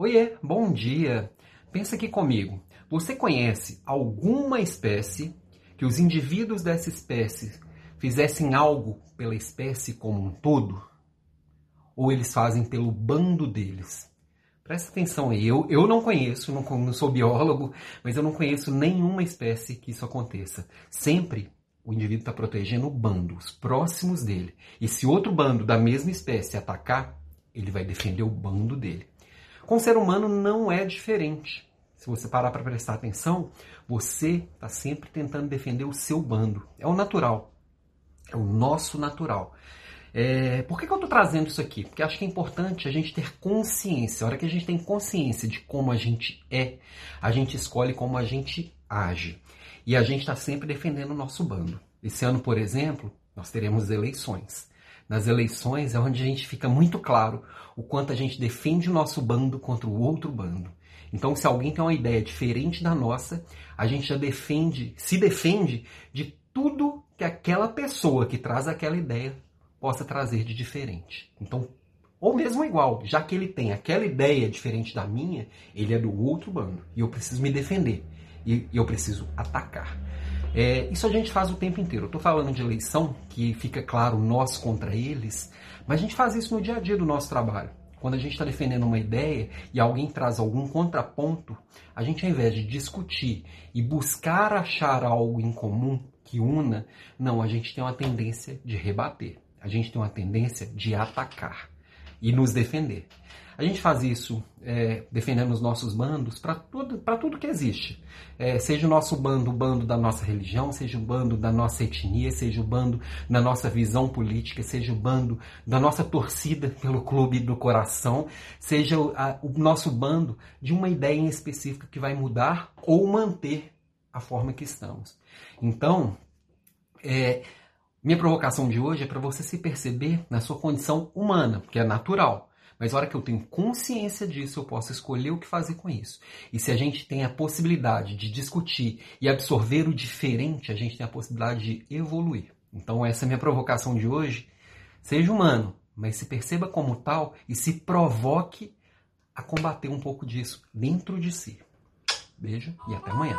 Oiê, bom dia. Pensa aqui comigo. Você conhece alguma espécie que os indivíduos dessa espécie fizessem algo pela espécie como um todo? Ou eles fazem pelo bando deles? Presta atenção aí. Eu, eu não conheço, não, não sou biólogo, mas eu não conheço nenhuma espécie que isso aconteça. Sempre o indivíduo está protegendo o bando, os próximos dele. E se outro bando da mesma espécie atacar, ele vai defender o bando dele. Com o ser humano não é diferente. Se você parar para prestar atenção, você está sempre tentando defender o seu bando. É o natural. É o nosso natural. É, por que, que eu estou trazendo isso aqui? Porque acho que é importante a gente ter consciência. A hora que a gente tem consciência de como a gente é, a gente escolhe como a gente age. E a gente está sempre defendendo o nosso bando. Esse ano, por exemplo, nós teremos eleições. Nas eleições é onde a gente fica muito claro o quanto a gente defende o nosso bando contra o outro bando. Então, se alguém tem uma ideia diferente da nossa, a gente já defende, se defende de tudo que aquela pessoa que traz aquela ideia possa trazer de diferente. Então, ou mesmo igual, já que ele tem aquela ideia diferente da minha, ele é do outro bando e eu preciso me defender e eu preciso atacar. É, isso a gente faz o tempo inteiro. Eu estou falando de eleição, que fica claro nós contra eles, mas a gente faz isso no dia a dia do nosso trabalho. Quando a gente está defendendo uma ideia e alguém traz algum contraponto, a gente, ao invés de discutir e buscar achar algo em comum que una, não, a gente tem uma tendência de rebater. A gente tem uma tendência de atacar e nos defender. A gente faz isso é, defendendo os nossos bandos para tudo, tudo que existe. É, seja o nosso bando o bando da nossa religião, seja o bando da nossa etnia, seja o bando da nossa visão política, seja o bando da nossa torcida pelo clube do coração, seja o, a, o nosso bando de uma ideia em específica que vai mudar ou manter a forma que estamos. Então, é, minha provocação de hoje é para você se perceber na sua condição humana, que é natural. Mas na hora que eu tenho consciência disso, eu posso escolher o que fazer com isso. E se a gente tem a possibilidade de discutir e absorver o diferente, a gente tem a possibilidade de evoluir. Então essa é a minha provocação de hoje. Seja humano, mas se perceba como tal e se provoque a combater um pouco disso dentro de si. Beijo e até amanhã.